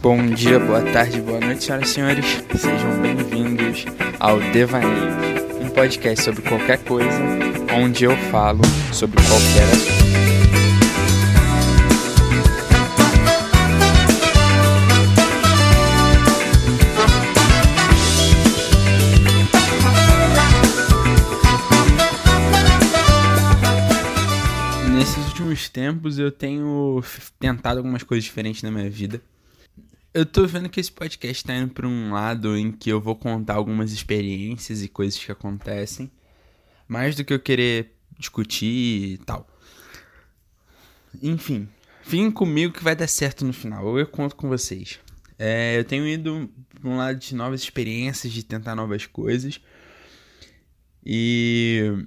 Bom dia, boa tarde, boa noite, senhoras e senhores. Sejam bem-vindos ao Devaneio, um podcast sobre qualquer coisa, onde eu falo sobre qualquer assunto. Nesses últimos tempos eu tenho tentado algumas coisas diferentes na minha vida. Eu tô vendo que esse podcast tá indo pra um lado em que eu vou contar algumas experiências e coisas que acontecem, mais do que eu querer discutir e tal. Enfim, fiquem comigo que vai dar certo no final, eu conto com vocês. É, eu tenho ido pra um lado de novas experiências, de tentar novas coisas. E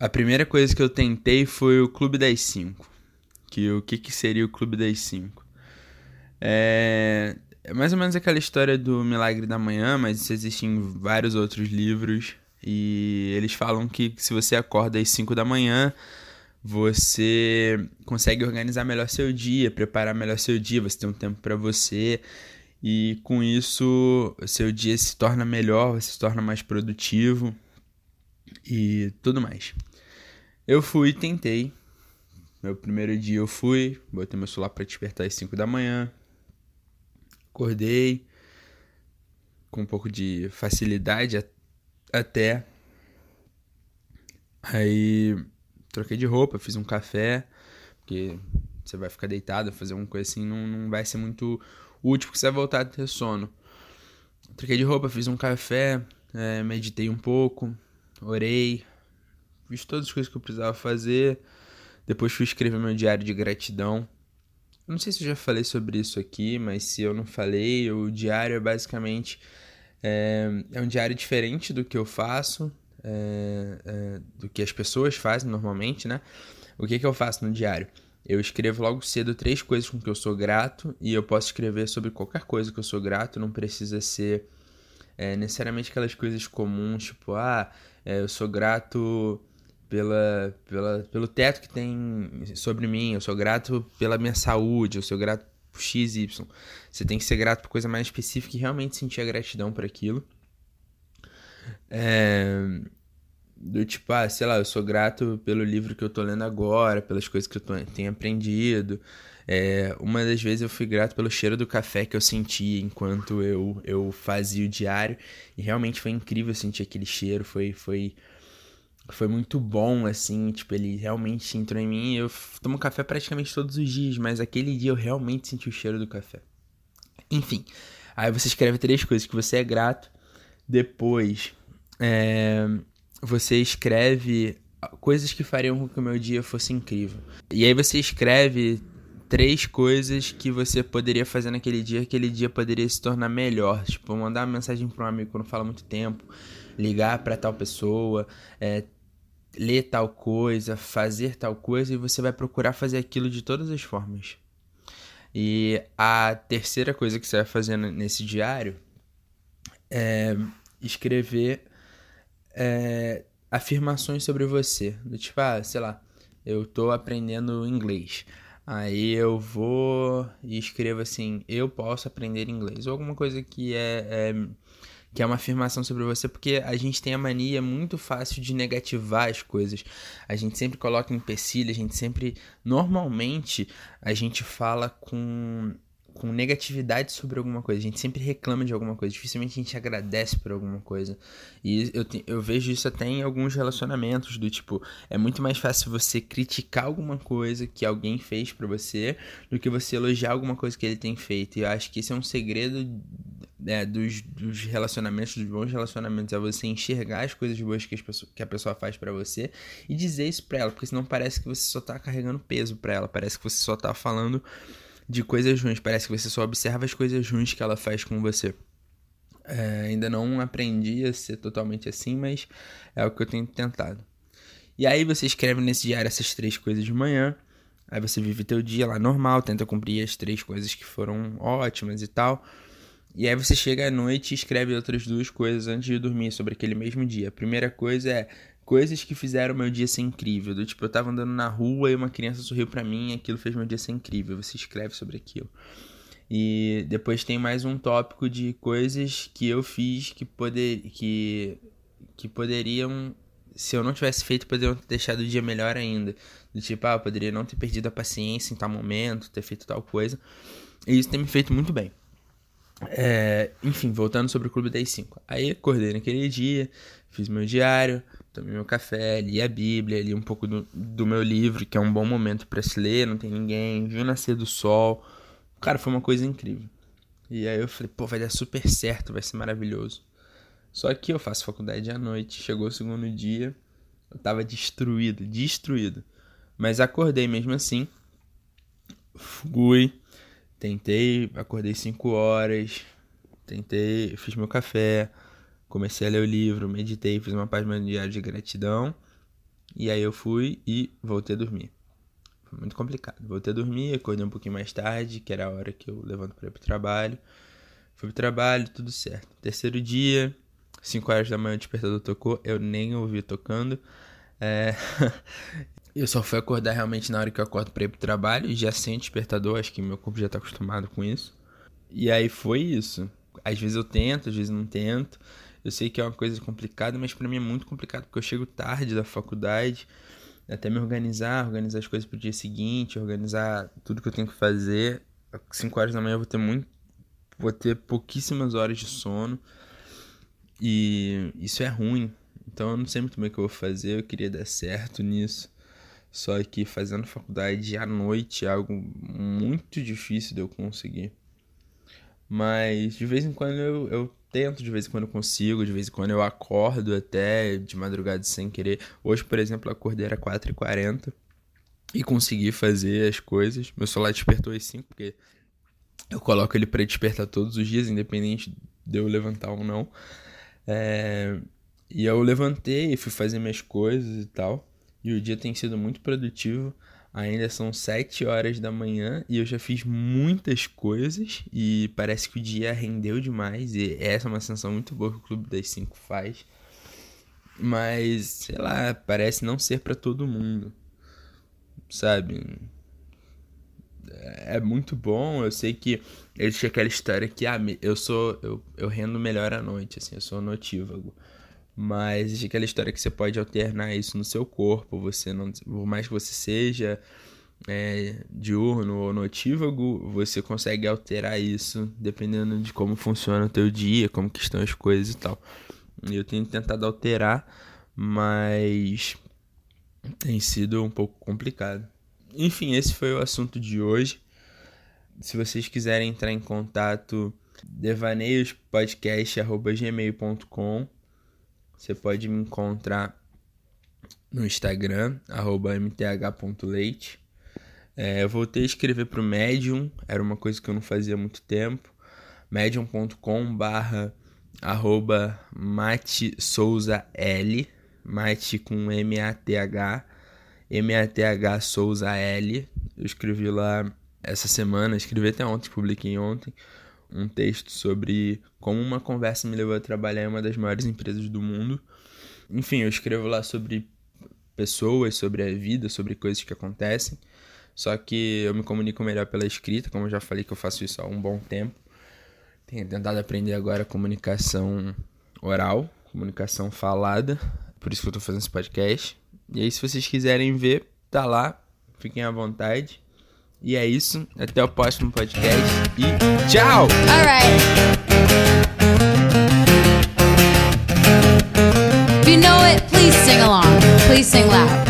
a primeira coisa que eu tentei foi o Clube das 5. Que o que, que seria o Clube das 5? É, é mais ou menos aquela história do Milagre da Manhã, mas isso existe em vários outros livros. E eles falam que se você acorda às 5 da manhã, você consegue organizar melhor seu dia, preparar melhor seu dia, você tem um tempo para você. E com isso, seu dia se torna melhor, você se torna mais produtivo e tudo mais. Eu fui, tentei. Meu primeiro dia eu fui, botei meu celular para despertar às 5 da manhã. Acordei com um pouco de facilidade até. Aí troquei de roupa, fiz um café, porque você vai ficar deitado, fazer uma coisa assim, não, não vai ser muito útil, porque você vai voltar a ter sono. Troquei de roupa, fiz um café, é, meditei um pouco, orei, fiz todas as coisas que eu precisava fazer. Depois fui escrever meu diário de gratidão. Não sei se eu já falei sobre isso aqui, mas se eu não falei, o diário é basicamente é, é um diário diferente do que eu faço, é, é, do que as pessoas fazem normalmente, né? O que, que eu faço no diário? Eu escrevo logo cedo três coisas com que eu sou grato e eu posso escrever sobre qualquer coisa que eu sou grato, não precisa ser é, necessariamente aquelas coisas comuns, tipo, ah, eu sou grato pela, pela, pelo teto que tem sobre mim, eu sou grato pela minha saúde, eu sou grato por X, Y. Você tem que ser grato por coisa mais específica e realmente sentir a gratidão por aquilo. É, do tipo, ah, sei lá, eu sou grato pelo livro que eu tô lendo agora, pelas coisas que eu tô, tenho aprendido. É, uma das vezes eu fui grato pelo cheiro do café que eu senti enquanto eu, eu fazia o diário. E realmente foi incrível sentir aquele cheiro, foi, foi foi muito bom, assim, tipo, ele realmente entrou em mim. Eu tomo café praticamente todos os dias, mas aquele dia eu realmente senti o cheiro do café. Enfim, aí você escreve três coisas que você é grato. Depois, é, você escreve coisas que fariam com que o meu dia fosse incrível. E aí você escreve três coisas que você poderia fazer naquele dia, aquele dia poderia se tornar melhor. Tipo, mandar uma mensagem para um amigo quando fala muito tempo, ligar para tal pessoa, é, ler tal coisa, fazer tal coisa, e você vai procurar fazer aquilo de todas as formas. E a terceira coisa que você vai fazer nesse diário é escrever é, afirmações sobre você. Do tipo, ah, sei lá, eu tô aprendendo inglês. Aí eu vou e escrevo assim, eu posso aprender inglês. Ou alguma coisa que é, é que é uma afirmação sobre você, porque a gente tem a mania muito fácil de negativar as coisas. A gente sempre coloca empecilho, a gente sempre. Normalmente, a gente fala com, com negatividade sobre alguma coisa. A gente sempre reclama de alguma coisa. Dificilmente a gente agradece por alguma coisa. E eu, te, eu vejo isso até em alguns relacionamentos, do tipo, é muito mais fácil você criticar alguma coisa que alguém fez para você do que você elogiar alguma coisa que ele tem feito. E eu acho que esse é um segredo é, dos, dos, relacionamentos, dos bons relacionamentos, é você enxergar as coisas boas que, pessoas, que a pessoa faz para você e dizer isso pra ela, porque senão parece que você só tá carregando peso pra ela, parece que você só tá falando de coisas ruins, parece que você só observa as coisas ruins que ela faz com você. É, ainda não aprendi a ser totalmente assim, mas é o que eu tenho tentado. E aí você escreve nesse diário essas três coisas de manhã, aí você vive teu dia lá normal, tenta cumprir as três coisas que foram ótimas e tal. E aí você chega à noite e escreve outras duas coisas antes de dormir sobre aquele mesmo dia. A primeira coisa é coisas que fizeram meu dia ser incrível. Do tipo, eu tava andando na rua e uma criança sorriu para mim e aquilo fez meu dia ser incrível. Você escreve sobre aquilo. E depois tem mais um tópico de coisas que eu fiz que, poder, que, que poderiam, se eu não tivesse feito, poderiam ter deixado o dia melhor ainda. Do tipo, ah, eu poderia não ter perdido a paciência em tal momento, ter feito tal coisa. E isso tem me feito muito bem. É, enfim, voltando sobre o Clube das 5. Aí acordei naquele dia, fiz meu diário, tomei meu café, li a Bíblia, li um pouco do, do meu livro, que é um bom momento para se ler, não tem ninguém, vi o nascer do sol. Cara, foi uma coisa incrível. E aí eu falei, pô, vai dar super certo, vai ser maravilhoso. Só que eu faço faculdade à noite, chegou o segundo dia, eu tava destruído, destruído. Mas acordei mesmo assim, fui, tentei, acordei 5 horas, tentei, fiz meu café, comecei a ler o livro, meditei, fiz uma página diária de gratidão. E aí eu fui e voltei a dormir. Foi muito complicado. Voltei a dormir, acordei um pouquinho mais tarde, que era a hora que eu levanto para ir pro trabalho. Fui pro trabalho, tudo certo. Terceiro dia, 5 horas da manhã o despertador tocou, eu nem ouvi tocando. É... eu só fui acordar realmente na hora que eu acordo pra ir pro trabalho e já sem despertador, acho que meu corpo já tá acostumado com isso. E aí foi isso. Às vezes eu tento, às vezes não tento. Eu sei que é uma coisa complicada, mas para mim é muito complicado porque eu chego tarde da faculdade, até me organizar, organizar as coisas pro dia seguinte, organizar tudo que eu tenho que fazer. 5 horas da manhã eu vou ter muito vou ter pouquíssimas horas de sono. E isso é ruim. Então eu não sei muito bem o que eu vou fazer, eu queria dar certo nisso. Só que fazendo faculdade à noite é algo muito difícil de eu conseguir. Mas de vez em quando eu, eu tento, de vez em quando consigo, de vez em quando eu acordo até de madrugada sem querer. Hoje, por exemplo, eu acordei era 4h40 e consegui fazer as coisas. Meu celular despertou às 5 porque eu coloco ele para despertar todos os dias, independente de eu levantar ou não. É... E eu levantei e fui fazer minhas coisas e tal. E o dia tem sido muito produtivo. Ainda são 7 horas da manhã e eu já fiz muitas coisas e parece que o dia rendeu demais e essa é uma sensação muito boa que o Clube das 5 faz. Mas, sei lá, parece não ser para todo mundo. Sabe? É muito bom, eu sei que existe aquela história que ah, eu sou eu, eu rendo melhor à noite, assim, eu sou notívago. Mas existe aquela história que você pode alternar isso no seu corpo. Você não, por mais que você seja é, diurno ou notívago, você consegue alterar isso dependendo de como funciona o teu dia, como que estão as coisas e tal. Eu tenho tentado alterar, mas tem sido um pouco complicado. Enfim, esse foi o assunto de hoje. Se vocês quiserem entrar em contato, devaneiospodcast.gmail.com você pode me encontrar no Instagram, mth.leite. É, eu voltei a escrever para o Medium, era uma coisa que eu não fazia há muito tempo. medium.com barra arroba Mate Souza L, Mate com M-A-T-H, M-A-T-H Souza L. Eu escrevi lá essa semana, escrevi até ontem, publiquei ontem um texto sobre como uma conversa me levou a trabalhar em uma das maiores empresas do mundo. Enfim, eu escrevo lá sobre pessoas, sobre a vida, sobre coisas que acontecem. Só que eu me comunico melhor pela escrita, como eu já falei que eu faço isso há um bom tempo. Tenho tentado aprender agora comunicação oral, comunicação falada. Por isso que eu tô fazendo esse podcast. E aí, se vocês quiserem ver, tá lá. Fiquem à vontade. E é isso. Até o próximo podcast. E tchau! Alright. If you know it, please sing along. Please sing loud.